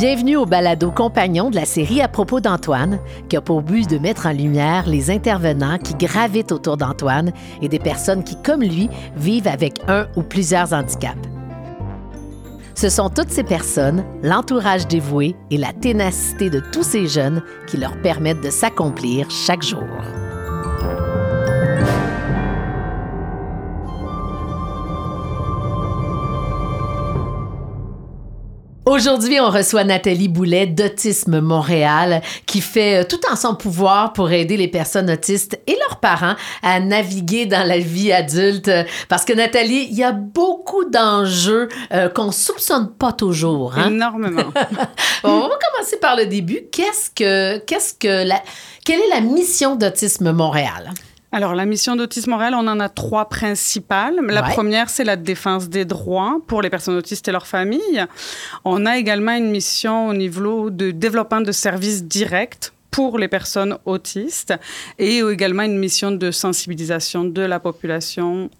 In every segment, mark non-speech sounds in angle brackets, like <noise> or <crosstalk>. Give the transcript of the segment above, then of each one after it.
Bienvenue au balado compagnon de la série à propos d'Antoine, qui a pour but de mettre en lumière les intervenants qui gravitent autour d'Antoine et des personnes qui, comme lui, vivent avec un ou plusieurs handicaps. Ce sont toutes ces personnes, l'entourage dévoué et la ténacité de tous ces jeunes qui leur permettent de s'accomplir chaque jour. Aujourd'hui, on reçoit Nathalie Boulet d'Autisme Montréal qui fait euh, tout en son pouvoir pour aider les personnes autistes et leurs parents à naviguer dans la vie adulte. Parce que Nathalie, il y a beaucoup d'enjeux euh, qu'on soupçonne pas toujours. Hein? Énormément. <laughs> on va commencer par le début. Qu'est-ce que, qu'est-ce que la, quelle est la mission d'Autisme Montréal? Alors, la mission d'Autisme Montréal, on en a trois principales. La première, c'est la défense des droits pour les personnes autistes et leurs familles. On a également une mission au niveau de développement de services directs pour les personnes autistes et également une mission de sensibilisation de la population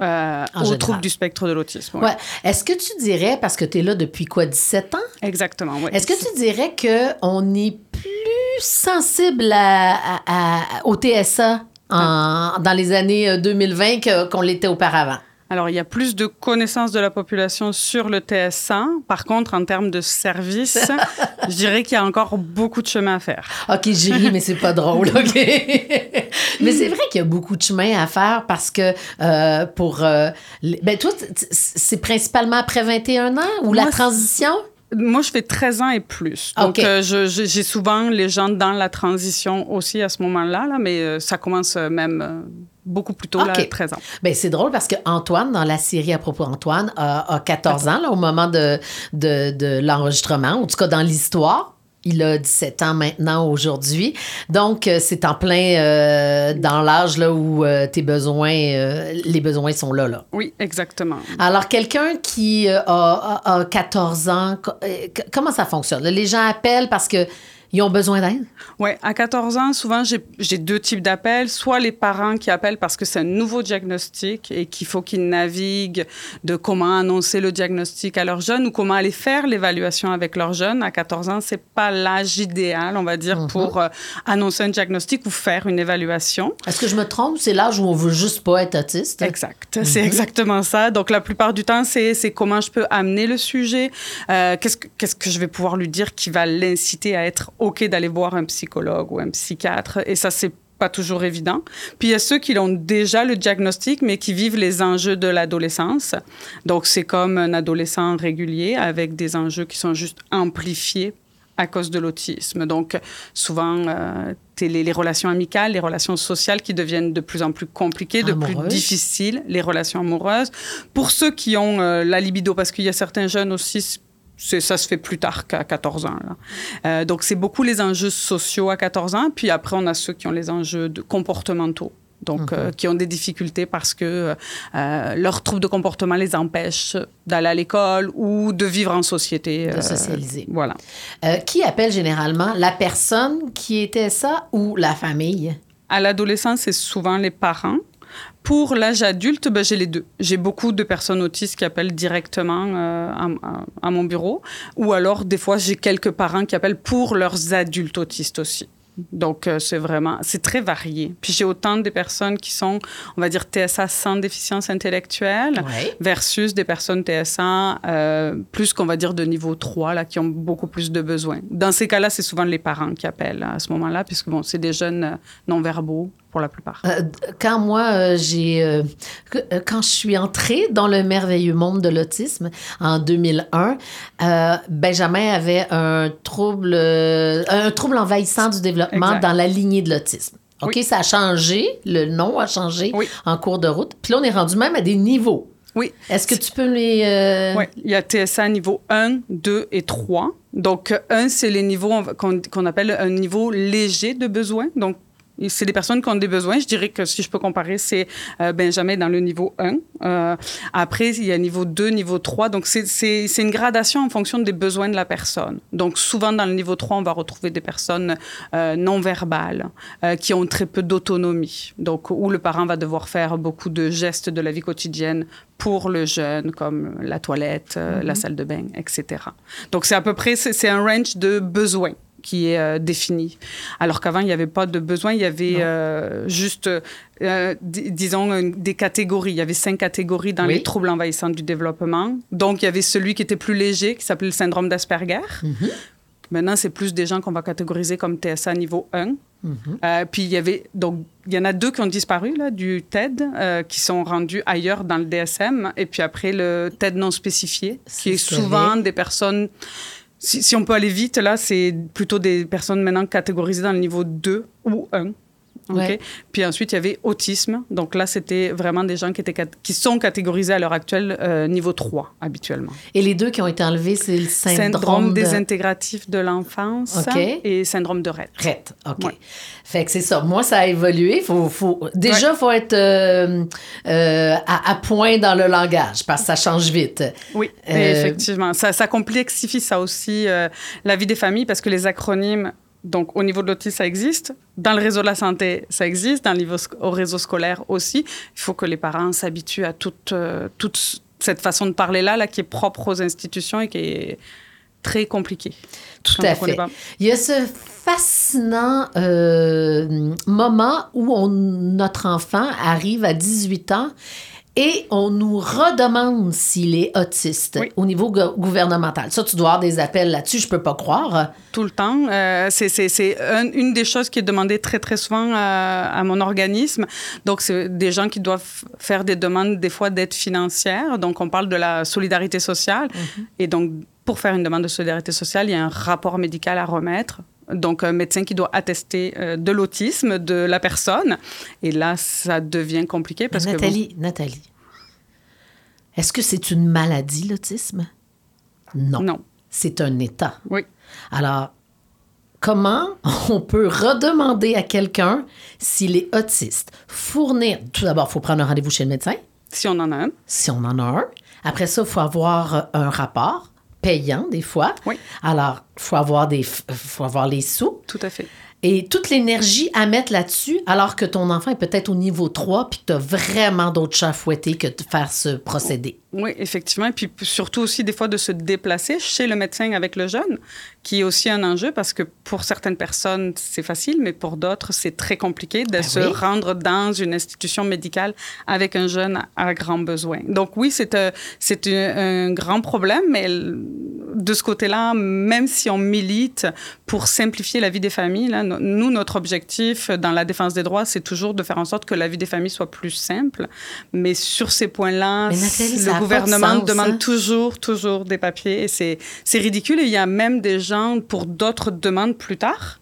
euh, aux troubles du spectre de l'autisme. Ouais. Est-ce que tu dirais, parce que tu es là depuis quoi, 17 ans? Exactement, oui. Est-ce que tu dirais qu'on est plus sensible à, au TSA dans les années 2020 euh, qu'on l'était auparavant. Alors, il y a plus de connaissances de la population sur le TS1. Par contre, en termes de services, <laughs> je dirais qu'il y a encore beaucoup de chemin à faire. OK, j'ai ri, mais c'est pas drôle, OK? <laughs> mais c'est vrai qu'il y a beaucoup de chemin à faire parce que euh, pour... Euh, ben, toi, c'est principalement après 21 ans ou la transition? Moi, je fais 13 ans et plus. Donc, euh, j'ai souvent les gens dans la transition aussi à ce moment-là, là, mais euh, ça commence euh, même beaucoup plus tôt, là, 13 ans. Ben, c'est drôle parce que Antoine, dans la série à propos d'Antoine, a, 14 ans là, au moment de, de, de l'enregistrement, en tout cas dans l'histoire. Il a 17 ans maintenant aujourd'hui. Donc, euh, c'est en plein euh, dans l'âge là où euh, tes besoins, les besoins sont là, là. Oui, exactement. Alors, quelqu'un qui a, a, 14 ans, comment ça fonctionne? Les gens appellent parce que ils ont besoin d'aide? Oui, à 14 ans, souvent, j'ai deux types d'appels. Soit les parents qui appellent parce que c'est un nouveau diagnostic et qu'il faut qu'ils naviguent de comment annoncer le diagnostic à leurs jeunes ou comment aller faire l'évaluation avec leurs jeunes. À 14 ans, c'est pas l'âge idéal, on va dire, mhm. pour euh, annoncer un diagnostic ou faire une évaluation. Est-ce que je me trompe? C'est l'âge où on veut juste pas être autiste? Exact. C'est mhm. exactement ça. Donc, la plupart du temps, c'est comment je peux amener le sujet, euh, qu'est-ce que, qu'est-ce que je vais pouvoir lui dire qui va l'inciter à être OK d'aller voir un psychologue ou un psychiatre. Et ça, c'est pas toujours évident. Puis il y a ceux qui ont déjà le diagnostic, mais qui vivent les enjeux de l'adolescence. Donc c'est comme un adolescent régulier avec des enjeux qui sont juste amplifiés à cause de l'autisme. Donc souvent, euh, les, les, relations amicales, les relations sociales qui deviennent de plus en plus compliquées, de plus difficiles, les relations amoureuses. Pour ceux qui ont euh, la libido, parce qu'il y a certains jeunes aussi ça se fait plus tard qu'à 14 ans. Euh, donc, c'est beaucoup les enjeux sociaux à 14 ans. Puis après, on a ceux qui ont les enjeux de comportementaux. Donc, euh, qui ont des difficultés parce que euh, leurs troubles de comportement les empêchent d'aller à l'école ou de vivre en société. De socialiser. Voilà. qui appelle généralement la personne qui était ça ou la famille? À l'adolescence, c'est souvent les parents. Pour l'âge adulte, ben, j'ai les deux. J'ai beaucoup de personnes autistes qui appellent directement euh, à, mon bureau, ou alors des fois j'ai quelques parents qui appellent pour leurs adultes autistes aussi. Donc, euh, c'est vraiment, c'est très varié. Puis j'ai autant de personnes qui sont, on va dire, TSA sans déficience intellectuelle versus des personnes TSA euh, plus qu'on va dire de niveau 3, là, qui ont beaucoup plus de besoins. Dans ces cas-là, c'est souvent les parents qui appellent à ce moment-là, puisque bon, c'est des jeunes non-verbaux pour la plupart. Euh, quand moi, euh, j'ai... Euh, quand je suis entrée dans le merveilleux monde de l'autisme en 2001, Benjamin avait un trouble, un trouble envahissant du développement dans la lignée de l'autisme. OK, ça a changé, le nom a changé en cours de route. Puis là, on est rendu même à des niveaux. Oui. Est-ce que tu peux les... Oui, il y a TSA niveau 1, 2 et 3. Donc, 1, c'est les niveaux qu'on appelle un niveau léger de besoin. Donc, C'est des personnes qui ont des besoins. Je dirais que si je peux comparer, c'est euh, Benjamin dans le niveau 1. Euh, après, il y a niveau 2, niveau 3. Donc, c'est une gradation en fonction des besoins de la personne. Donc, souvent, dans le niveau 3, on va retrouver des personnes euh, non verbales, qui ont très peu d'autonomie. Donc, où le parent va devoir faire beaucoup de gestes de la vie quotidienne pour le jeune, comme la toilette, la mm-hmm. salle de bain, etc. Donc, c'est à peu près, c'est un range de besoins qui est euh, défini. Alors qu'avant, il n'y avait pas de besoin, il y avait euh, juste, euh, disons, des catégories. Il y avait cinq catégories dans les troubles envahissants du développement. Donc, il y avait celui qui était plus léger, qui s'appelait le syndrome d'Asperger. Mhm. Maintenant, c'est plus des gens qu'on va catégoriser comme TSA niveau 1. Mhm. puis il y avait donc il y en a deux qui ont disparu là du TED qui sont rendus ailleurs dans le DSM et puis après le TED non spécifié qui est souvent des personnes si, on peut aller vite, là, c'est plutôt des personnes maintenant catégorisées dans le niveau 2 ou 1. Puis ensuite, il y avait autisme. Donc là, c'était vraiment des gens qui, étaient, qui sont catégorisés à l'heure actuelle euh, niveau 3 habituellement. Et les deux qui ont été enlevés, c'est le syndrome, syndrome désintégratif de l'enfance et syndrome de Rett. Rett, OK. Fait que c'est ça. Moi, ça a évolué. Faut, faut... Déjà, il faut être euh, euh, à, point dans le langage parce que ça change vite. Oui, effectivement. Ça, ça complexifie ça aussi la vie des familles parce que les acronymes donc, au niveau de l'autisme, ça existe. Dans le réseau de la santé, ça existe. Dans le niveau, au réseau scolaire aussi. Il faut que les parents s'habituent à toute, euh, toute cette façon de parler-là, là, qui est propre aux institutions et qui est très compliquée. Tout à fait. Il y a ce fascinant euh, moment où on, notre enfant arrive à 18 ans et on nous redemande s'il est autiste au niveau gouvernemental. Ça, tu dois avoir des appels là-dessus, je peux pas croire. Tout le temps. Euh, c'est une des choses qui est demandée très, très souvent à, mon organisme. Donc, c'est des gens qui doivent faire des demandes, des fois, d'aide financière. Donc, on parle de la solidarité sociale. Mhm. Et donc, pour faire une demande de solidarité sociale, il y a un rapport médical à remettre donc un médecin qui doit attester euh, de l'autisme de la personne. Et là, ça devient compliqué parce Nathalie, que... Nathalie, est-ce que c'est une maladie, l'autisme? Non. Non. C'est un état. Oui. Alors, comment on peut redemander à quelqu'un s'il est autiste? Fournir, tout d'abord, il faut prendre un rendez-vous chez le médecin. Si on en a un. Si on en a un. Après ça, il faut avoir un rapport payant des fois. Oui. Alors, il faut avoir, des, faut avoir les sous. Tout à fait et toute l'énergie à mettre là-dessus, alors que ton enfant est peut-être au niveau 3 puis que tu as vraiment d'autres chats à fouetter que de faire ce procédé. Oui, effectivement. Et puis surtout aussi, des fois, de se déplacer chez le médecin avec le jeune, qui est aussi un enjeu parce que pour certaines personnes, c'est facile, mais pour d'autres, c'est très compliqué de ben se rendre dans une institution médicale avec un jeune à grand besoin. Donc oui, c'est un, euh, un grand problème, mais de ce côté-là, même si on milite pour simplifier la vie des familles, là, nous, notre objectif dans la défense des droits, c'est toujours de faire en sorte que la vie des familles soit plus simple. Mais sur ces points-là, le gouvernement demande hein? toujours, toujours des papiers. Et c'est ridicule. Et il y a même des gens pour d'autres demandes plus tard.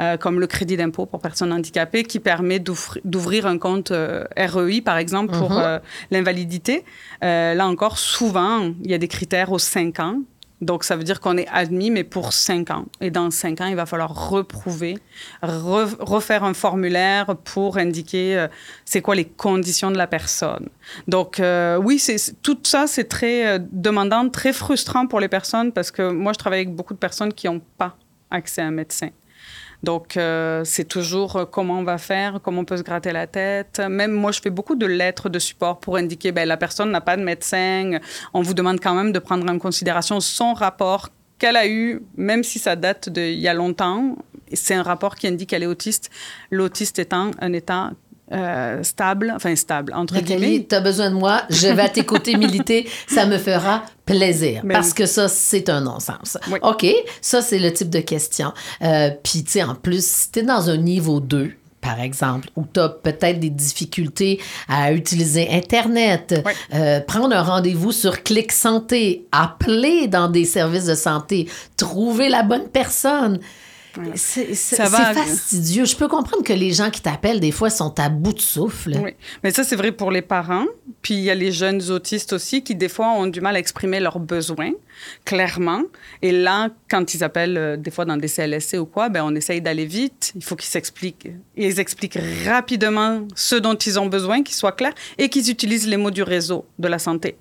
Euh, comme le crédit d'impôt pour personnes handicapées, qui permet d'ouvrir un compte euh, REI, par exemple, pour mm-hmm. euh, l'invalidité. là encore, souvent, il y a des critères aux 5 ans. Donc, ça veut dire qu'on est admis, mais pour cinq ans. Et dans cinq ans, il va falloir reprouver, refaire un formulaire pour indiquer euh, c'est quoi les conditions de la personne. Donc, euh, oui, tout ça, c'est très euh, demandant, très frustrant pour les personnes parce que moi, je travaille avec beaucoup de personnes qui n'ont pas accès à un médecin. Donc, euh, c'est toujours euh, comment on va faire, comment on peut se gratter la tête. Même moi, je fais beaucoup de lettres de support pour indiquer, ben, la personne n'a pas de médecin. On vous demande quand même de prendre en considération son rapport qu'elle a eu, même si ça date d'il y a longtemps. C'est un rapport qui indique qu'elle est autiste, l'autiste étant un état euh, stable, enfin stable, entre Nathalie, tu as besoin de moi, je vais à tes côtés <laughs> militer, ça me fera plaisir. parce que ça, c'est un non-sens. OK, ça, c'est le type de question. Euh, Puis, tu sais, en plus, si tu es dans un niveau 2, par exemple, où tu as peut-être des difficultés à utiliser Internet, euh, prendre un rendez-vous sur Clic Santé, appeler dans des services de santé, trouver la bonne personne C'est fastidieux. Je peux comprendre que les gens qui t'appellent, des fois, sont à bout de souffle. Oui, mais ça, c'est vrai pour les parents. Puis il y a les jeunes autistes aussi qui, des fois, ont du mal à exprimer leurs besoins clairement. Et là, quand ils appellent, euh, des fois dans des CLSC ou quoi, ben, on essaye d'aller vite. Il faut qu'ils s'expliquent. Ils expliquent rapidement ce dont ils ont besoin, qu'ils soient clairs et qu'ils utilisent les mots du réseau de la santé.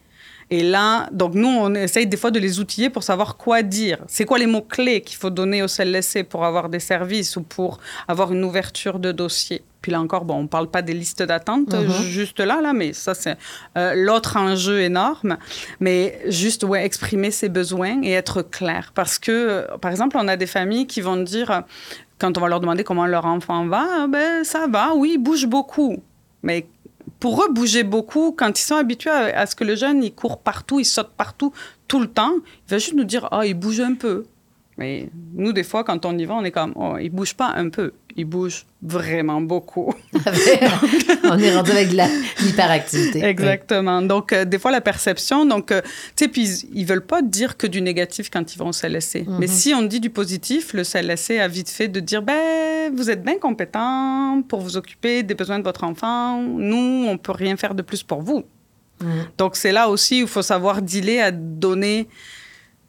Et là, donc nous, on essaye des fois de les outiller pour savoir quoi dire. C'est quoi les mots-clés qu'il faut donner au CLSC pour avoir des services ou pour avoir une ouverture de dossier? Puis là encore, bon, on ne parle pas des listes d'attente mhm. juste là, là, mais ça, c'est euh, l'autre enjeu énorme. Mais juste, ouais, exprimer ses besoins et être clair. Parce que, euh, par exemple, on a des familles qui vont dire, quand on va leur demander comment leur enfant va, ben ça va, oui, il bouge beaucoup. Mais pour eux, bouger beaucoup, quand ils sont habitués à, ce que le jeune, il court partout, il saute partout, tout le temps, il va juste nous dire, ah, il bouge un peu. Mais nous, des fois, quand on y va, on est comme, oh, il bouge pas un peu, il bouge vraiment beaucoup. <laughs> on est rendu avec de l'hyperactivité. Exactement. Donc, euh, des fois, la perception, donc, euh, tu sais, puis ils veulent pas dire que du négatif quand ils vont au CLSC. Mais mhm. si on dit du positif, le CLSC a vite fait de dire, ben, vous êtes bien compétent pour vous occuper des besoins de votre enfant. Nous, on peut rien faire de plus pour vous. Mhm. Donc, c'est là aussi où il faut savoir dealer à donner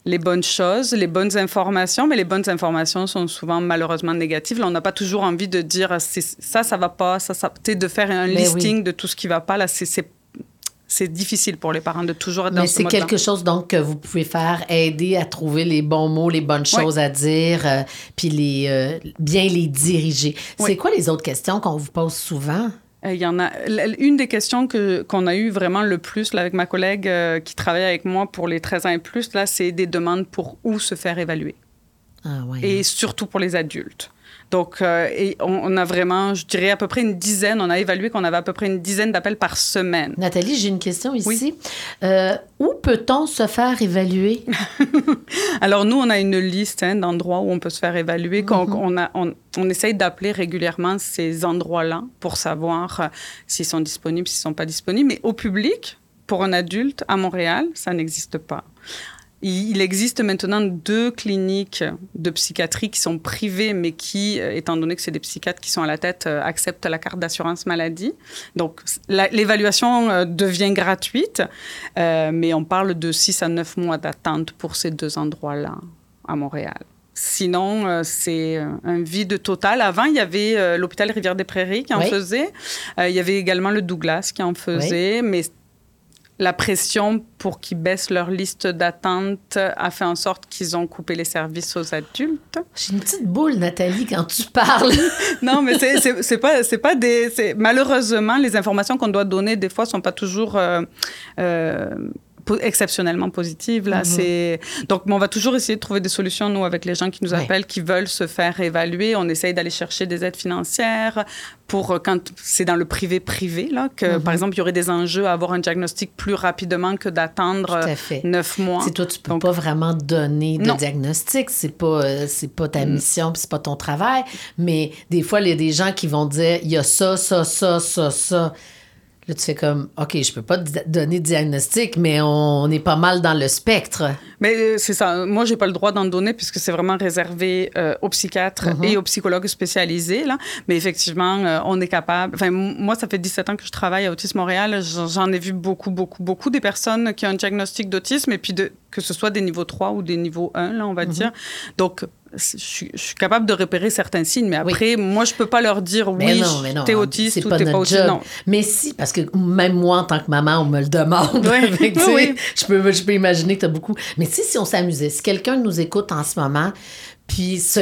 les bonnes choses, les bonnes informations, mais les bonnes informations sont souvent malheureusement négatives. Là, on n'a pas toujours envie de dire ça, ça va pas, ça, ça, de faire un listing de tout ce qui va pas. Là, c'est c'est difficile pour les parents de toujours être dans Mais c'est quelque chose donc que vous pouvez faire, aider à trouver les bons mots, les bonnes choses à dire, euh, puis les, euh, bien les diriger. C'est quoi les autres questions qu'on vous pose souvent? Euh, il y en a une des questions que qu'on a eu vraiment le plus là, avec ma collègue euh, qui travaille avec moi pour les 13 ans et plus là, c'est des demandes pour où se faire évaluer. Ah, ouais, et surtout pour les adultes. Donc, euh, et on, a vraiment, je dirais, à peu près une dizaine. On a évalué qu'on avait à peu près une dizaine d'appels par semaine. Nathalie, j'ai une question ici. Euh, où peut-on se faire évaluer? <laughs> Alors, nous, on a une liste hein, d'endroits où on peut se faire évaluer. On, a, on, on, essaye d'appeler régulièrement ces endroits-là pour savoir euh, s'ils sont disponibles, s'ils ne sont pas disponibles. Mais au public, pour un adulte à Montréal, ça n'existe pas. Il existe maintenant deux cliniques de psychiatrie qui sont privées, mais qui, euh, étant donné que c'est des psychiatres qui sont à la tête, euh, acceptent la carte d'assurance maladie. Donc, l'évaluation euh, devient gratuite, mais on parle de 6 à 9 mois d'attente pour ces deux endroits-là à Montréal. Sinon, c'est un vide total. Avant, il y avait l'hôpital Rivière-des-Prairies qui en faisait. il y avait également le Douglas qui en faisait, mais la pression pour qu'ils baissent leur liste d'attente a fait en sorte qu'ils ont coupé les services aux adultes. J'ai une petite boule, Nathalie, quand tu parles. <laughs> non, mais c'est pas, pas des. Malheureusement, les informations qu'on doit donner, des fois, sont pas toujours. Euh, euh, exceptionnellement positive. Là, mhm. c'est donc on va toujours essayer de trouver des solutions nous avec les gens qui nous appellent, qui veulent se faire évaluer. On essaye d'aller chercher des aides financières pour euh, quand c'est dans le privé privé là que mhm. par exemple il y aurait des enjeux à avoir un diagnostic plus rapidement que d'attendre neuf mois. C'est toi tu peux pas vraiment donner de diagnostic, c'est pas euh, c'est pas ta mm. mission, c'est pas ton travail, mais des fois il y a des gens qui vont dire il y a ça ça ça ça ça Là, tu fais comme, OK, je peux pas te donner de diagnostic, mais on est pas mal dans le spectre. Mais euh, c'est ça. Moi, j'ai pas le droit d'en donner puisque c'est vraiment réservé euh, aux psychiatres uh-huh. et aux psychologues spécialisés. Là. Mais effectivement, euh, on est capable. Enfin, moi, ça fait 17 ans que je travaille à Autisme Montréal. J'en ai vu beaucoup, beaucoup, beaucoup des personnes qui ont un diagnostic d'autisme et puis de, que ce soit des niveaux 3 ou des niveaux 1, là, on va uh-huh. dire. Donc, je suis, capable de repérer certains signes, mais après, moi, je peux pas leur dire oui, t'es autiste ou t'es pas autiste. Non. Mais si, parce que même moi, en tant que maman, on me le demande. <laughs> oui. Je, peux, je peux imaginer que tu as beaucoup. Mais si, si on s'amusait, si quelqu'un nous écoute en ce moment, puis se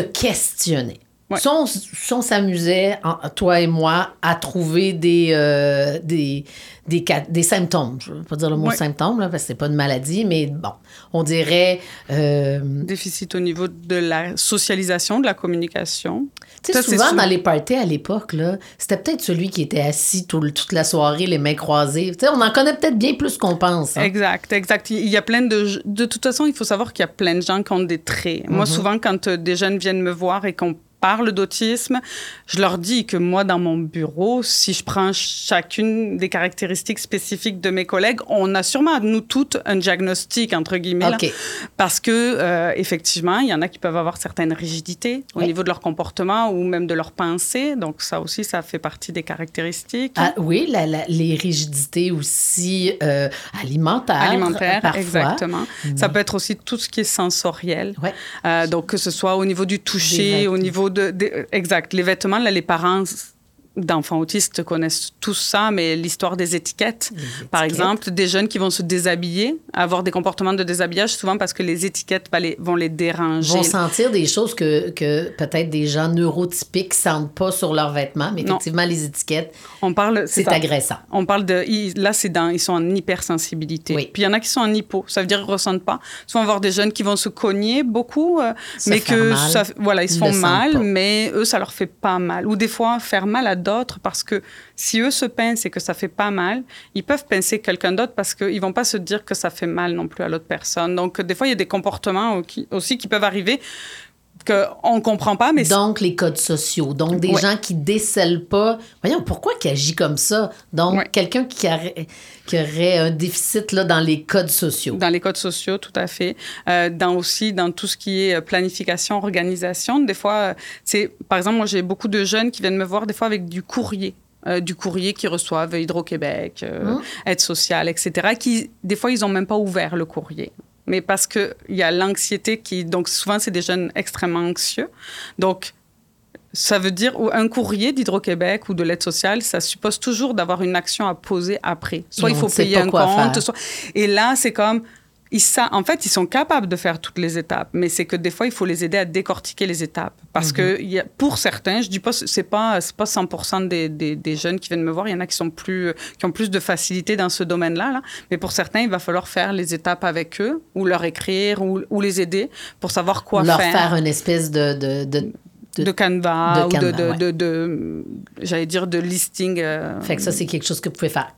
questionnait, si on, s'amusait, toi et moi, à trouver des, euh, des, des, des, symptômes. Je ne veux pas dire le mot symptôme, là, parce que ce n'est pas une maladie, mais bon, on dirait... Euh, Déficit au niveau de la socialisation, de la communication. Tu sais, souvent, dans les parties à l'époque, c'était peut-être celui qui était assis toute la soirée, les mains croisées. Tu sais, on en connaît peut-être bien plus qu'on pense. Hein. Exact, exact. Il y a plein de... De toute façon, il faut savoir qu'il y a plein de gens qui ont des traits. Moi, mm-hmm. souvent, quand euh, des jeunes viennent me voir et qu'on parle d'autisme, je leur dis que moi, dans mon bureau, si je prends chacune des caractéristiques spécifiques de mes collègues, on a sûrement, nous toutes, un diagnostic, entre guillemets. là. Parce que, euh, effectivement, il y en a qui peuvent avoir certaines rigidités au Oui. niveau de leur comportement ou même de leur pensée. Donc, ça aussi, ça fait partie des caractéristiques. Ah, oui, la- la- les rigidités aussi euh, alimentaires. alimentaire, parfois. exactement. Ça peut être aussi tout ce qui est sensoriel. Ouais. Euh, donc, que ce soit au niveau du toucher, au niveau Exact. Les vêtements, là, les parents d'enfants autistes connaissent tous ça, mais l'histoire des étiquettes, par exemple, des jeunes qui vont se déshabiller, avoir des comportements de déshabillage, souvent parce que les étiquettes les- vont les déranger. vont sentir des choses que, que peut-être des gens neurotypiques sentent pas sur leurs vêtements, mais Non. effectivement, les étiquettes, On parle, c'est agressant. On parle de. Là, c'est dans. Ils sont en hypersensibilité. Oui. Puis il y en a qui sont en hypo. Ça veut dire qu'ils ne ressentent pas. Souvent, on va voir des jeunes qui vont se cogner beaucoup, euh, mais que. mal. Ça, voilà, ils se font mal, pas. mais eux, ça leur fait pas mal. Ou des fois, faire mal à d'autres parce que si eux se pincent et que ça fait pas mal, ils peuvent pincer quelqu'un d'autre parce qu'ils vont pas se dire que ça fait mal non plus à l'autre personne. Donc, des fois, il y a des comportements aussi qui peuvent arriver qu'on ne comprend pas, mais Donc, les codes sociaux. Donc, des Ouais. gens qui décèlent pas. Voyons, pourquoi qu'il agit comme ça? Donc, Ouais. quelqu'un qui, aurait- qui aurait un déficit là, dans les codes sociaux. Dans les codes sociaux, tout à fait. Euh, dans aussi dans tout ce qui est euh, planification, organisation. Des fois, euh, c'est par exemple, moi j'ai beaucoup de jeunes qui viennent me voir des fois avec du courrier. euh, du courrier qu'ils reçoivent Hydro-Québec, euh, Hum. Aide sociale, etc. Qui, des fois, ils n'ont même pas ouvert le courrier. Mais parce qu'il y a l'anxiété qui... Donc, souvent, c'est des jeunes extrêmement anxieux. Donc, ça veut dire ou un courrier d'Hydro-Québec ou de l'aide sociale, ça suppose toujours d'avoir une action à poser après. Soit il faut payer un compte, soit... Et là, c'est comme... Ils sa- en fait, ils sont capables de faire toutes les étapes, mais c'est que des fois, il faut les aider à décortiquer les étapes. Parce que y a, pour certains, je dis pas, c'est pas, pas 100% des, des, des jeunes qui viennent me voir. Il y en a qui sont plus, qui ont plus de facilité dans ce domaine-là, là. Mais pour certains, il va falloir faire les étapes avec eux, ou leur écrire, ou, ou les aider pour savoir quoi leur faire faire une espèce de. de, de- de- de canevas de ou de, Canva, de, ouais. j'allais dire de listing. euh, Fait que ça, c'est quelque chose que vous pouvez faire.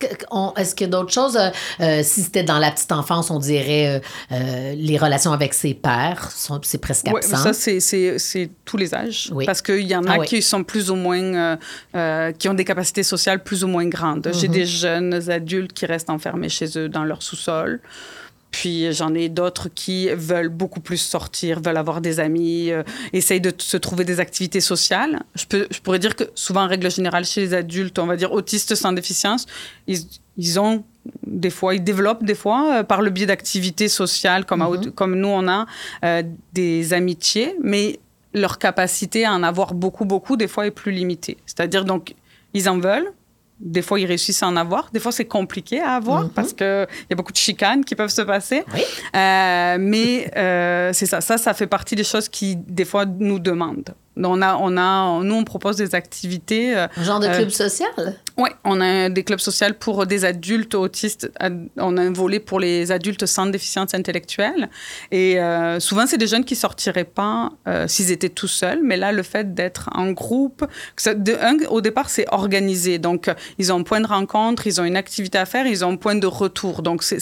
Est-ce qu'il y a d'autres choses? euh, euh, si c'était dans la petite enfance, on dirait euh, les relations avec ses pères, c'est presque Ouais, absent. ça, c'est- c'est c'est tous les âges. Oui. Parce qu'il y en a Ah oui. qui sont plus ou moins. qui ont des capacités sociales plus ou moins grandes. J'ai Mhm. des jeunes adultes qui restent enfermés chez eux dans leur sous-sol. Puis j'en ai d'autres qui veulent beaucoup plus sortir, veulent avoir des amis, euh, essayent de se trouver des activités sociales. Je, peux, je pourrais dire que souvent, en règle générale, chez les adultes, on va dire autistes sans déficience, ils, ils ont des fois, ils développent des fois, euh, par le biais d'activités sociales, comme, à comme nous on a, euh, des amitiés, mais leur capacité à en avoir beaucoup, beaucoup, des fois, est plus limitée. C'est-à-dire, donc, ils en veulent, des fois, ils réussissent à en avoir. Des fois, c'est compliqué à avoir Mhm. parce qu'il y a beaucoup de chicanes qui peuvent se passer. Oui. Euh, mais euh, c'est ça. Ça, ça fait partie des choses qui, des fois, nous demandent. On a, on a, nous, on propose des activités. euh, Un genre de Euh, club social? oui, on a des clubs sociaux pour des adultes autistes. On a un volet pour les adultes sans déficience intellectuelle. Et euh, souvent, c'est des jeunes qui sortiraient pas euh, s'ils étaient tout seuls. Mais là, le fait d'être en groupe, que ça- de, un, au départ, c'est organisé. Donc, euh, ils ont un point de rencontre, ils ont une activité à faire, ils ont un point de retour. Donc, c'est-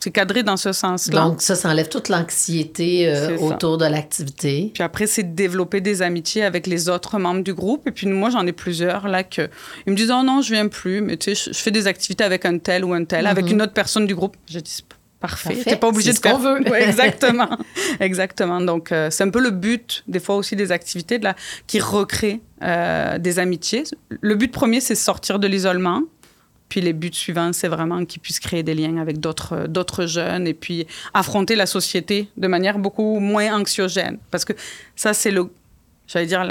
c'est cadré dans ce sens-là. Donc, ça, ça enlève toute l'anxiété euh, autour de l'activité. Puis après, c'est de développer des amitiés avec les autres membres du groupe. Et puis moi, j'en ai plusieurs là que ils me disent oh non, je viens plus, mais tu sais, je, je fais des activités avec un tel ou un tel, avec une autre personne du groupe. Je dis parfait, t'es pas obligé de ce qu'on faire. veut. <laughs> Ouais, exactement, <laughs> exactement. Donc euh, c'est un peu le but des fois aussi des activités de la qui recréent euh, des amitiés. Le but premier, c'est sortir de l'isolement. Puis les buts suivants, c'est vraiment qu'ils puissent créer des liens avec d'autres d'autres jeunes et puis affronter la société de manière beaucoup moins anxiogène. Parce que ça, c'est le, j'allais dire,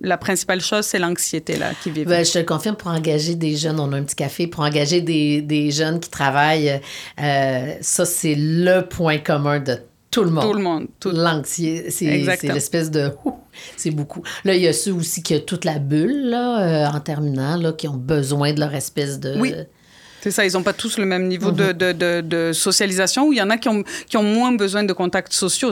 la, principale chose, c'est l'anxiété là qui vit. Ben, je te le confirme, pour engager des jeunes, on a un petit café, pour engager des, des jeunes qui travaillent, euh, ça, c'est le point commun de tout le monde. Tout le monde. Tout, L'anxiété, c'est l'espèce de... C'est beaucoup. Là, il y a ceux aussi qui ont toute la bulle, là, euh, en terminant, là, qui ont besoin de leur espèce de... Oui. C'est ça, ils n'ont pas tous le même niveau de, de, de, de, socialisation, ou il y en a qui ont, qui ont moins besoin de contacts sociaux.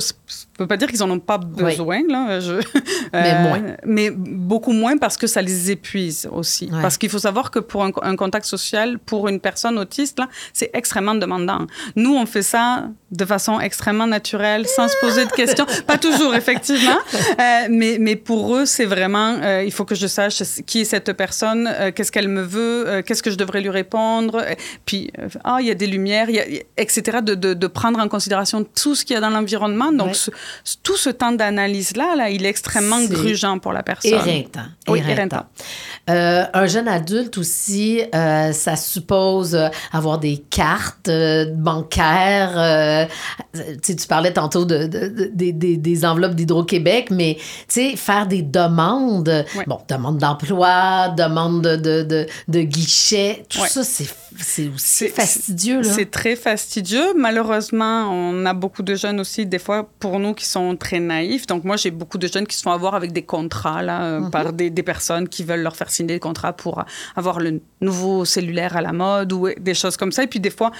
Ne veut pas dire qu'ils n'en ont pas besoin, là. Je, <laughs> mais euh, moins. Mais beaucoup moins parce que ça les épuise aussi. Parce qu'il faut savoir que pour un, un, contact social, pour une personne autiste, là, c'est extrêmement demandant. Nous, on fait ça de façon extrêmement naturelle, sans se poser de questions. <laughs> pas toujours, effectivement. Euh, mais, mais pour eux, c'est vraiment, euh, il faut que je sache qui est cette personne, qu'est-ce qu'elle me veut, qu'est-ce que je devrais lui répondre. Puis, ah, il y a des lumières, y a, etc. De, de, de, prendre en considération tout ce qu'il y a dans l'environnement. Donc, tout ce temps d'analyse-là, là, il est extrêmement est grugeant pour la personne. Éreintant. Oui, éreintant. Euh, un jeune adulte aussi, euh, ça suppose avoir des cartes euh, bancaires. tu parlais tantôt de, de, de, de des enveloppes d'Hydro-Québec, mais faire des demandes, ouais. bon, demande d'emploi, demande de, de, de, guichet, tout ça, c'est c'est aussi fastidieux. C'est très fastidieux. Malheureusement, on a beaucoup de jeunes aussi, des fois, pour nous, qui sont très naïfs. Donc, moi, j'ai beaucoup de jeunes qui se font avoir avec des contrats là, mm -hmm. par des, des, personnes qui veulent leur faire signer des contrats pour avoir le nouveau cellulaire à la mode ou des choses comme ça. Et puis, des fois,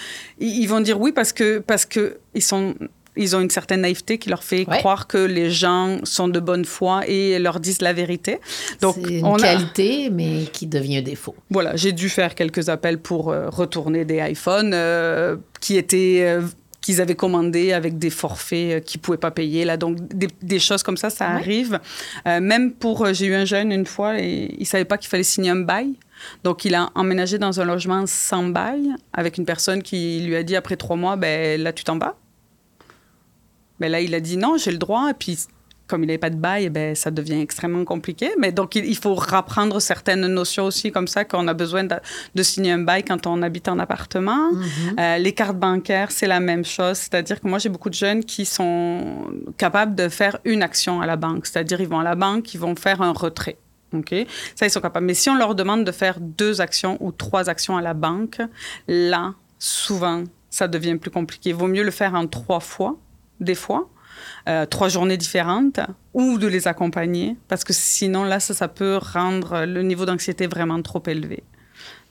ils vont dire oui parce que parce que ils sont ils ont une certaine naïveté qui leur fait ouais. croire que les gens sont de bonne foi et leur disent la vérité. Donc, c'est une on qualité, a... mais qui devient un défaut. Voilà, j'ai dû faire quelques appels pour euh, retourner des iPhones euh, qui étaient... Euh, qu'ils avaient commandé avec des forfaits qu'ils ne pouvaient pas payer. Là. Donc, des, des, choses comme ça, ça ouais. arrive. Euh, même pour... J'ai eu un jeune une fois et il ne savait pas qu'il fallait signer un bail. Donc, il a emménagé dans un logement sans bail avec une personne qui lui a dit après trois mois, ben, là, tu t'en vas. Mais là, il a dit non, j'ai le droit. Et puis, comme il n'avait pas de bail, ben, ça devient extrêmement compliqué. Mais donc, il, il faut rapprendre certaines notions aussi, comme ça, qu'on a besoin de, de, signer un bail quand on habite en appartement. Mm -hmm. euh, les cartes bancaires, c'est la même chose. C'est-à-dire que moi, j'ai beaucoup de jeunes qui sont capables de faire une action à la banque. C'est-à-dire, ils vont à la banque, ils vont faire un retrait. OK? Ça, ils sont capables. Mais si on leur demande de faire deux actions ou trois actions à la banque, là, souvent, ça devient plus compliqué. Il vaut mieux le faire en trois fois des fois, euh, trois journées différentes, ou de les accompagner, parce que sinon, là, ça, ça peut rendre le niveau d'anxiété vraiment trop élevé.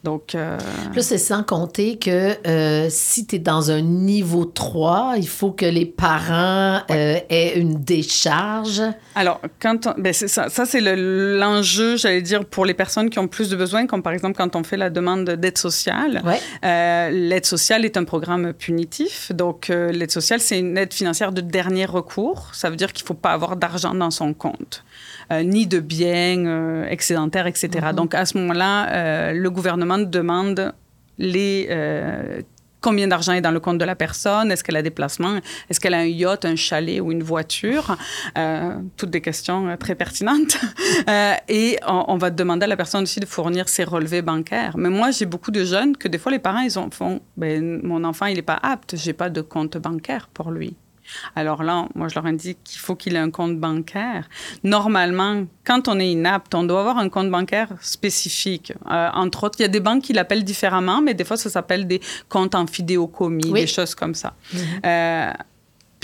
Donc, euh... Là, c'est sans compter que euh, si tu es dans un niveau 3, il faut que les parents ouais. euh, aient une décharge. Alors, quand on... ben ça, ça c'est l'enjeu, le, j'allais dire, pour les personnes qui ont plus de besoins, comme par exemple quand on fait la demande d'aide sociale. Ouais. Euh, l'aide sociale est un programme punitif. Donc, l'aide sociale, c'est une aide financière de dernier recours. Ça veut dire qu'il ne faut pas avoir d'argent dans son compte. Euh, ni de biens euh, excédentaires, etc. Mm -hmm. Donc, à ce moment-là, euh, le gouvernement demande les combien d'argent est dans le compte de la personne, est-ce qu'elle a des placements, est-ce qu'elle a un yacht, un chalet ou une voiture, euh, toutes des questions très pertinentes. <laughs> euh, et on, on, va demander à la personne aussi de fournir ses relevés bancaires. Mais moi, j'ai beaucoup de jeunes que des fois les parents ils ont, font, ben, mon enfant il n'est pas apte, j'ai pas de compte bancaire pour lui. Alors là, moi, je leur indique qu'il faut qu'il ait un compte bancaire. Normalement, quand on est inapte, on doit avoir un compte bancaire spécifique. Euh, entre autres, il y a des banques qui l'appellent différemment, mais des fois, ça s'appelle des comptes en fidéocommis, oui. des choses comme ça. Mm -hmm. euh,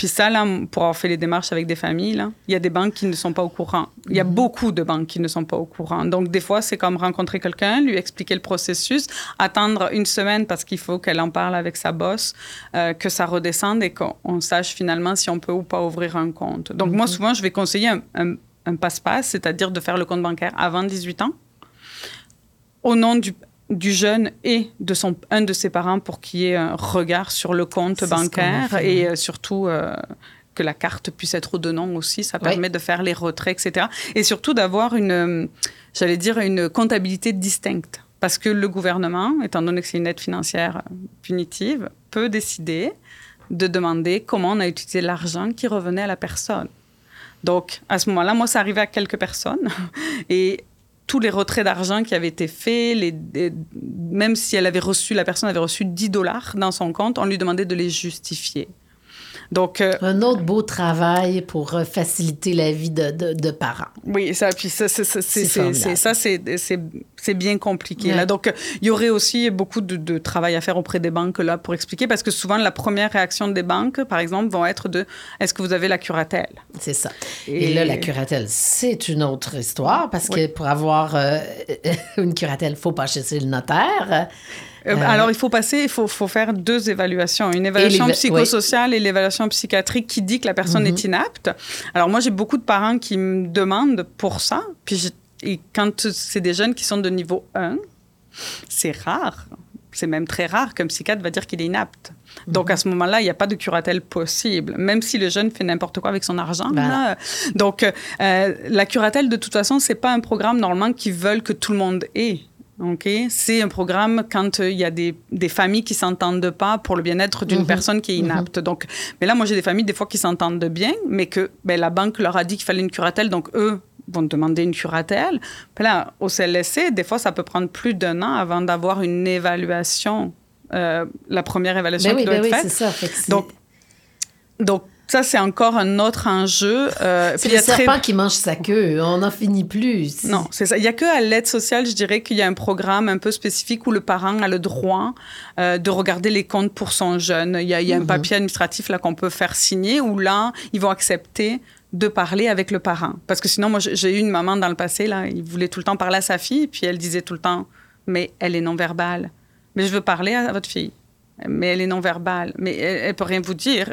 puis ça, là, pour avoir fait les démarches avec des familles, là, il y a des banques qui ne sont pas au courant. Il y a mmh. beaucoup de banques qui ne sont pas au courant. Donc, des fois, c'est comme rencontrer quelqu'un, lui expliquer le processus, attendre une semaine parce qu'il faut qu'elle en parle avec sa boss, euh, que ça redescende et qu'on sache finalement si on peut ou pas ouvrir un compte. Donc, moi, souvent, je vais conseiller un, un, un passe-passe, c'est-à-dire de faire le compte bancaire avant 18 ans, au nom du du jeune et de son, un de ses parents pour qu'il y ait un regard sur le compte bancaire et euh, surtout euh, que la carte puisse être au dedans aussi. Ça permet oui. de faire les retraits, etc. Et surtout d'avoir une, j'allais dire, une comptabilité distincte. Parce que le gouvernement, étant donné que c'est une aide financière punitive, peut décider de demander comment on a utilisé l'argent qui revenait à la personne. Donc, à ce moment-là, moi, ça arrivait à quelques personnes. <laughs> Et tous les retraits d'argent qui avaient été faits, même si elle avait reçu, la personne avait reçu 10 dollars dans son compte, on lui demandait de les justifier. Donc, euh, un autre beau travail pour euh, faciliter la vie de, de, de parents. Oui, ça, puis ça, c'est, ça, c'est, bien compliqué. Ouais. Là. Donc, il y aurait aussi beaucoup de, de, travail à faire auprès des banques là pour expliquer, parce que souvent, la première réaction des banques, par exemple, vont être de est-ce que vous avez la curatelle C'est ça. Et, Et là, la curatelle, c'est une autre histoire, parce oui. que pour avoir euh, <laughs> une curatelle, il faut passer chez le notaire. Euh, alors, il faut passer, il faut, faut, faire deux évaluations. Une évaluation psychosociale et l'évaluation psychiatrique qui dit que la personne est mhm. inapte. Alors, moi, j'ai beaucoup de parents qui me demandent pour ça. Puis, et quand c'est des jeunes qui sont de niveau 1, c'est rare. C'est même très rare qu'un psychiatre va dire qu'il est inapte. Donc, à ce moment-là, il n'y a pas de curatelle possible, même si le jeune fait n'importe quoi avec son argent. Donc, euh, la curatelle, de toute façon, c'est pas un programme normalement qui veulent que tout le monde ait. OK? C'est un programme quand euh, il y a des, des familles qui s'entendent pas pour le bien-être d'une mhm. personne qui est mhm. inapte. Donc, mais là, moi, j'ai des familles, des fois, qui s'entendent bien, mais que ben, la banque leur a dit qu'il fallait une curatelle. Donc, eux, vont demander une curatelle. Puis là, au CLSC, des fois, ça peut prendre plus d'un an avant d'avoir une évaluation, euh, la première évaluation ben qui doit ben être oui, faite. donc, donc, ça, c'est encore un autre enjeu. Euh, c'est le serpent qui mange sa queue. On n'en finit plus. Non, c'est ça. Il n'y a que à l'aide sociale, je dirais qu'il y a un programme un peu spécifique où le parent a le droit euh, de regarder les comptes pour son jeune. Il y a, il y a un mhm. papier administratif là qu'on peut faire signer où là, ils vont accepter de parler avec le parent. Parce que sinon, moi, j'ai eu une maman dans le passé, là, il voulait tout le temps parler à sa fille, puis elle disait tout le temps, mais elle est non-verbale. Mais je veux parler à votre fille. Mais elle est non-verbale. Mais elle, elle peut rien vous dire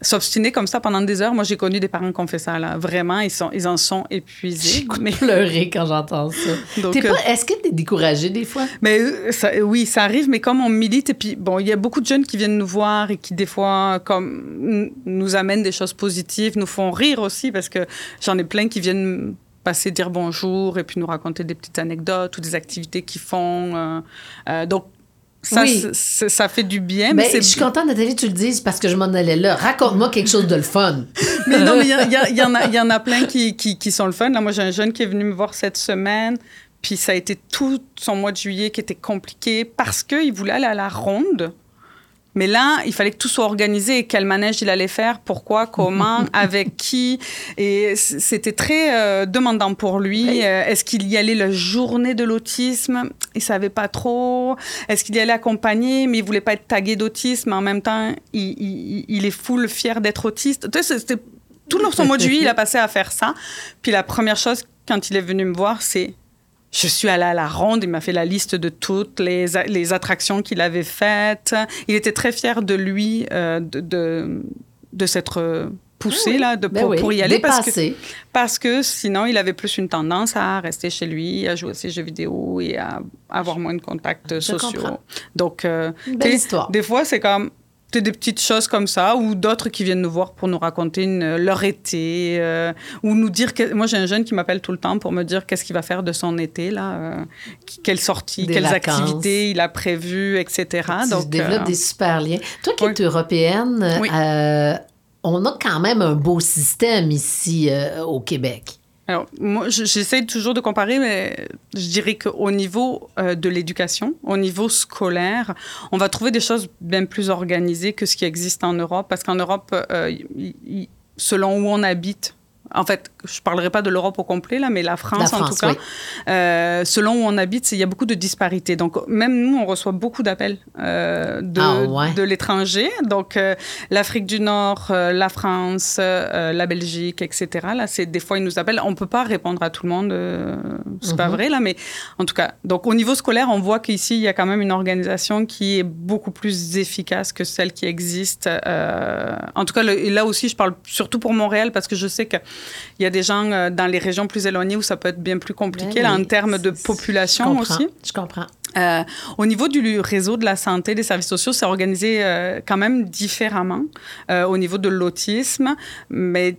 s'obstiner comme ça pendant des heures. Moi, j'ai connu des parents qui ont fait ça, là. Vraiment, ils, sont, ils en sont épuisés. J'ai mais... <laughs> pleurer quand j'entends ça. <laughs> Euh, est-ce que tu es découragée des fois? Mais, euh, ça, oui, ça arrive, mais comme on milite, et puis, bon, il y a beaucoup de jeunes qui viennent nous voir et qui, des fois, comme, nous amènent des choses positives, nous font rire aussi, parce que j'en ai plein qui viennent passer dire bonjour et puis nous raconter des petites anecdotes ou des activités qu'ils font. Euh, donc, ça, ça fait du bien. Mais, je suis contente, Nathalie, tu le dises parce que je m'en allais là. Raconte-moi quelque chose de le fun. <laughs> mais non, mais il y, y, en a, y en a plein qui, qui, qui sont le fun. Là, moi, j'ai un jeune qui est venu me voir cette semaine. Puis ça a été tout son mois de juillet qui était compliqué parce qu'il voulait aller à la ronde. Mais là, il fallait que tout soit organisé. Quel manège il allait faire, pourquoi, comment, <laughs> avec qui. Et c'était très euh, demandant pour lui. Euh, est-ce qu'il y allait la journée de l'autisme? Il savait pas trop. Est-ce qu'il y allait accompagner, mais il voulait pas être tagué d'autisme. En même temps, il, est full fier d'être autiste. C'était tout son mois de juillet, il a passé à faire ça. Puis la première chose, quand il est venu me voir, c'est je suis allée à la ronde, il m'a fait la liste de toutes les, les attractions qu'il avait faites. Il était très fier de lui, euh, de, de, de s'être poussé ah là, de, ben pour, y aller. Parce que, parce que sinon, il avait plus une tendance à rester chez lui, à jouer à ses jeux vidéo et à avoir moins de contacts sociaux. Donc, euh, des fois, c'est comme des petites choses comme ça, ou d'autres qui viennent nous voir pour nous raconter leur été, euh, ou nous dire que... Moi, j'ai un jeune qui m'appelle tout le temps pour me dire qu'est-ce qu'il va faire de son été, là, euh, quelles sorties, quelles activités il a prévues, etc. Tu Donc, développes euh, des super liens. Toi qui es européenne, on a quand même un beau système ici au Québec. Alors, moi, j'essaie toujours de comparer, mais je dirais qu'au niveau euh, de l'éducation, au niveau scolaire, on va trouver des choses bien plus organisées que ce qui existe en Europe, parce qu'en Europe, euh, selon où on habite, en fait, je ne parlerai pas de l'Europe au complet, là, mais la France, en tout cas, euh, selon où on habite, il y a beaucoup de disparités. Donc, même nous, on reçoit beaucoup d'appels euh, de, ah, de l'étranger. Donc, euh, l'Afrique du Nord, la France, la Belgique, etc. Là, c'est des fois, ils nous appellent. On ne peut pas répondre à tout le monde. c'est pas mhm. vrai, là, mais en tout cas. Donc, au niveau scolaire, on voit qu'ici, il y a quand même une organisation qui est beaucoup plus efficace que celle qui existe. en tout cas, là aussi, je parle surtout pour Montréal parce que je sais que il y a des gens euh, dans les régions plus éloignées où ça peut être bien plus compliqué, là, en termes de population aussi. Je comprends. Euh, au niveau du réseau de la santé, des services sociaux, c'est organisé euh, quand même différemment au niveau de l'autisme, mais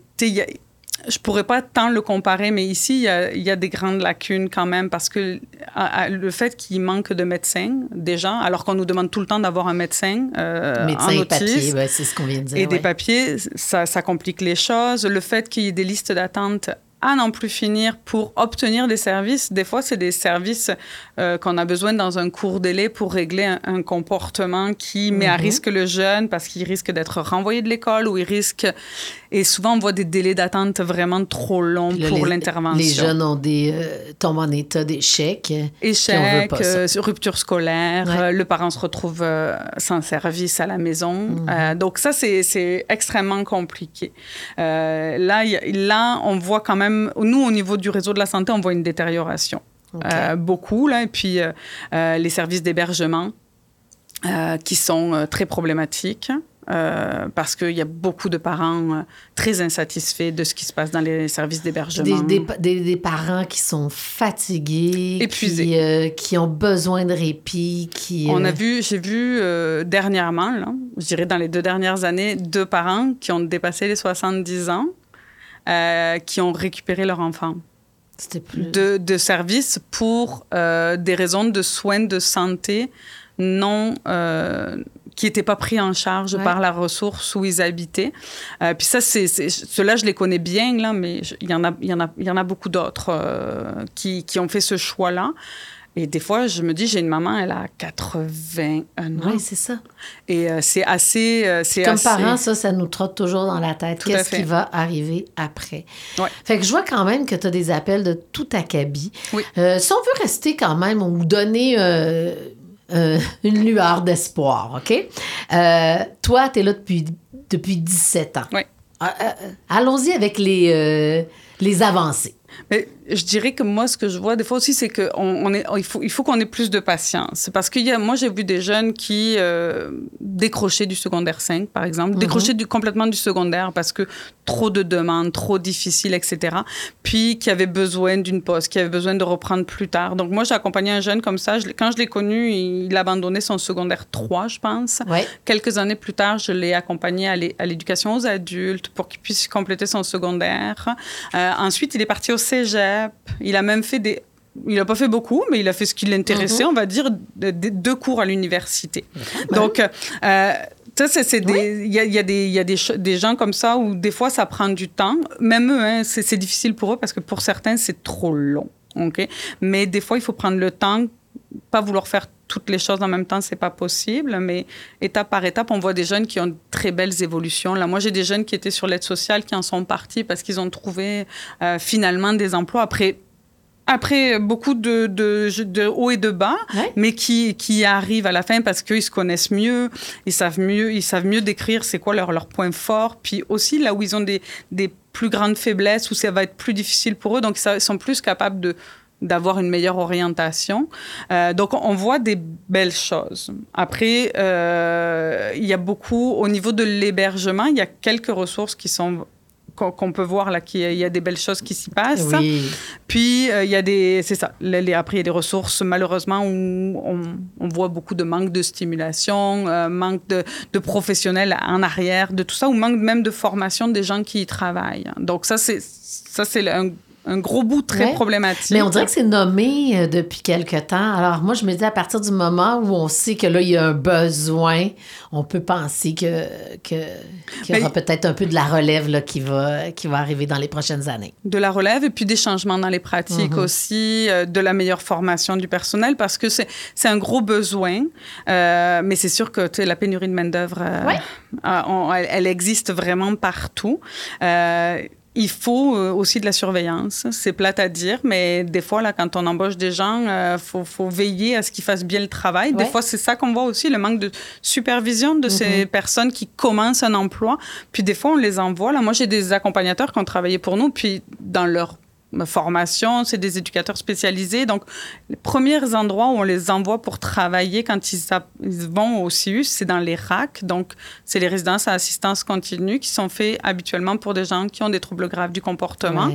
je pourrais pas tant le comparer, mais ici, il y, a, des grandes lacunes quand même parce que le fait qu'il manque de médecins, déjà, alors qu'on nous demande tout le temps d'avoir un médecin. Euh, médecin et papier, c'est ce qu'on vient de dire. Et des papiers, ça, ça complique les choses. Le fait qu'il y ait des listes d'attente à n'en plus finir pour obtenir des services. Des fois, c'est des services euh, qu'on a besoin dans un court délai pour régler un, comportement qui met à mhm. risque le jeune parce qu'il risque d'être renvoyé de l'école ou il risque... Et souvent, on voit des délais d'attente vraiment trop longs pour l'intervention. Les jeunes ont des, euh, tombent en état d'échec. Échec, euh, rupture scolaire, le parent se retrouve sans service à la maison. Mhm. donc ça, c'est extrêmement compliqué. là, là, on voit quand même nous, au niveau du réseau de la santé, on voit une détérioration. Euh, beaucoup, là. Et puis, euh, euh, les services d'hébergement qui sont très problématiques. parce qu'il y a beaucoup de parents très insatisfaits de ce qui se passe dans les services d'hébergement. Des, des, des, parents qui sont fatigués, épuisés, qui, qui, ont besoin de répit. Qui, On a vu, j'ai vu dernièrement, là, je dirais dans les deux dernières années, deux parents qui ont dépassé les 70 ans, qui ont récupéré leur enfant de, de, services pour euh, des raisons de soins de santé non euh, qui n'étaient pas pris en charge par la ressource où ils habitaient. Euh, puis ça, c'est, ceux-là, je les connais bien, là, mais il y en a, il y en a, il y en a beaucoup d'autres qui, qui, ont fait ce choix-là. Et des fois, je me dis, j'ai une maman, elle a 81 ans. Oui, c'est ça. Et euh, c'est assez. Euh, c'est Comme parents, ça, ça nous trotte toujours dans la tête. Qu'est-ce qui va arriver après? Ouais. Fait que je vois quand même que tu as des appels de tout acabit. Oui. Euh, si on veut rester quand même ou donner une lueur d'espoir, OK? toi, tu es là depuis, depuis 17 ans. Oui. Allons-y avec les, les avancées. Mais je dirais que moi, ce que je vois des fois aussi, c'est qu'il on est, il faut, il faut qu'on ait plus de patience. Parce que y a, moi, j'ai vu des jeunes qui euh, décrochaient du secondaire 5, par exemple, mhm. décrochaient du, complètement du secondaire parce que trop de demandes, trop difficiles, etc. Puis qui avaient besoin d'une pause, qui avaient besoin de reprendre plus tard. Donc moi, j'ai accompagné un jeune comme ça. Je, quand je l'ai connu, il, a abandonné son secondaire 3, je pense. Ouais. Quelques années plus tard, je l'ai accompagné à l'éducation aux adultes pour qu'il puisse compléter son secondaire. Euh, ensuite, il est parti au cégep. Il a même fait des. Il n'a pas fait beaucoup, mais il a fait ce qui l'intéressait, mhm. on va dire, deux cours à l'université. Donc, euh, c'est il y a, y a, des, y a des, des, gens comme ça où des fois ça prend du temps. Même eux, hein, c'est difficile pour eux parce que pour certains c'est trop long. Ok, mais des fois il faut prendre le temps, pas vouloir faire toutes les choses en même temps, c'est pas possible, mais étape par étape, on voit des jeunes qui ont très belles évolutions. Là, moi, j'ai des jeunes qui étaient sur l'aide sociale qui en sont partis parce qu'ils ont trouvé euh, finalement des emplois après après beaucoup de, de, de hauts et de bas, mais qui, qui arrivent à la fin parce qu'ils se connaissent mieux, ils savent mieux, ils savent mieux décrire c'est quoi leur, leur point fort, puis aussi là où ils ont des, des plus grandes faiblesses, où ça va être plus difficile pour eux, donc ils sont plus capables de d'avoir une meilleure orientation. Euh, donc, on voit des belles choses. Après, euh, il y a beaucoup, au niveau de l'hébergement, il y a quelques ressources qui sont qu'on peut voir là qu'il y a des belles choses qui s'y passent. Puis euh, il y a des c'est ça. Les, après il y a des ressources malheureusement où on, on voit beaucoup de manque de stimulation, manque de, de, professionnels en arrière, de tout ça, ou manque même de formation des gens qui y travaillent. Donc ça c'est ça c'est un un gros bout très problématique. Mais on dirait que c'est nommé euh, depuis quelque temps. Alors moi, je me dis à partir du moment où on sait que là, il y a un besoin, on peut penser que, qu'il y aura peut-être un peu de la relève là, qui, va, qui va arriver dans les prochaines années. De la relève et puis des changements dans les pratiques mm-hmm. aussi, euh, de la meilleure formation du personnel parce que c'est, un gros besoin. Euh, mais c'est sûr que la pénurie de main-d'œuvre, elle, elle, existe vraiment partout il faut euh, aussi de la surveillance. C'est plate à dire, mais des fois, là, quand on embauche des gens, il euh, faut, veiller à ce qu'ils fassent bien le travail. Des fois, c'est ça qu'on voit aussi, le manque de supervision de ces mhm. personnes qui commencent un emploi. Puis des fois, on les envoie. Là, moi, j'ai des accompagnateurs qui ont travaillé pour nous, puis dans leur formation, c'est des éducateurs spécialisés. Donc, les premiers endroits où on les envoie pour travailler quand ils, vont au CIUS, c'est dans les RAC. Donc, c'est les résidences à assistance continue qui sont faits habituellement pour des gens qui ont des troubles graves du comportement.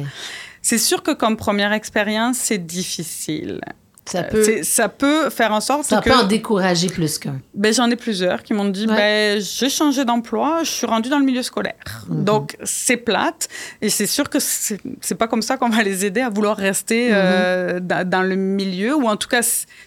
C'est sûr que comme première expérience, c'est difficile. Ça euh, peut, ça peut faire en sorte ça que... Ça peut en décourager plus qu'un. Ben, J'en ai plusieurs qui m'ont dit, ben, j'ai changé d'emploi, je suis rendue dans le milieu scolaire. Mhm. Donc, c'est plate. Et c'est sûr que c'est pas comme ça qu'on va les aider à vouloir rester mhm. euh, dans, le milieu. Ou en tout cas,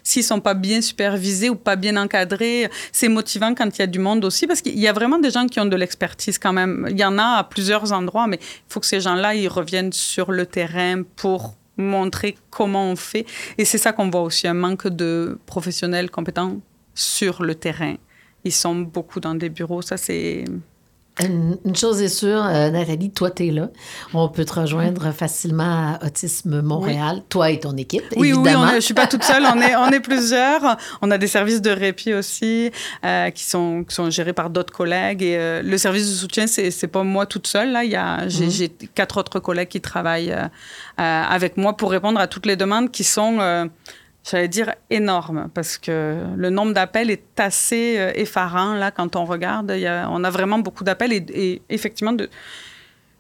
s'ils sont pas bien supervisés ou pas bien encadrés, c'est motivant quand il y a du monde aussi. Parce qu'il y a vraiment des gens qui ont de l'expertise quand même. Il y en a à plusieurs endroits, mais il faut que ces gens-là, ils reviennent sur le terrain pour montrer comment on fait. Et c'est ça qu'on voit aussi, un manque de professionnels compétents sur le terrain. Ils sont beaucoup dans des bureaux, ça c'est... Une, chose est sûre, euh, Nathalie, toi, tu es là. On peut te rejoindre facilement à Autisme Montréal, toi et ton équipe, oui, évidemment. Oui, je ne suis pas toute seule, on est, on est plusieurs. On a des services de répit aussi euh, qui, sont, qui sont gérés par d'autres collègues. Et euh, le service de soutien, ce n'est pas moi toute seule. Là. Il y a, j'ai, mhm. quatre autres collègues qui travaillent avec moi pour répondre à toutes les demandes qui sont j'allais dire énorme, parce que le nombre d'appels est assez euh, effarant, là, quand on regarde. on a vraiment beaucoup d'appels et, effectivement de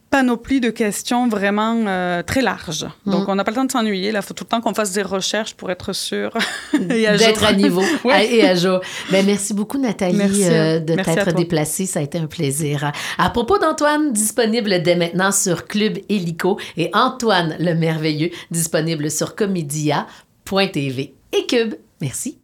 panoplie de questions vraiment euh, très larges. Mm. Donc, on n'a pas le temps de s'ennuyer. Là, il faut tout le temps qu'on fasse des recherches pour être sûr <laughs> d'être à niveau <laughs> et à jour. Ben, merci beaucoup, Nathalie, euh, de t'être déplacée. Ça a été un plaisir. À propos d'Antoine, disponible dès maintenant sur Club Helico et Antoine le Merveilleux, disponible sur Comédia. TV et Cube. Merci.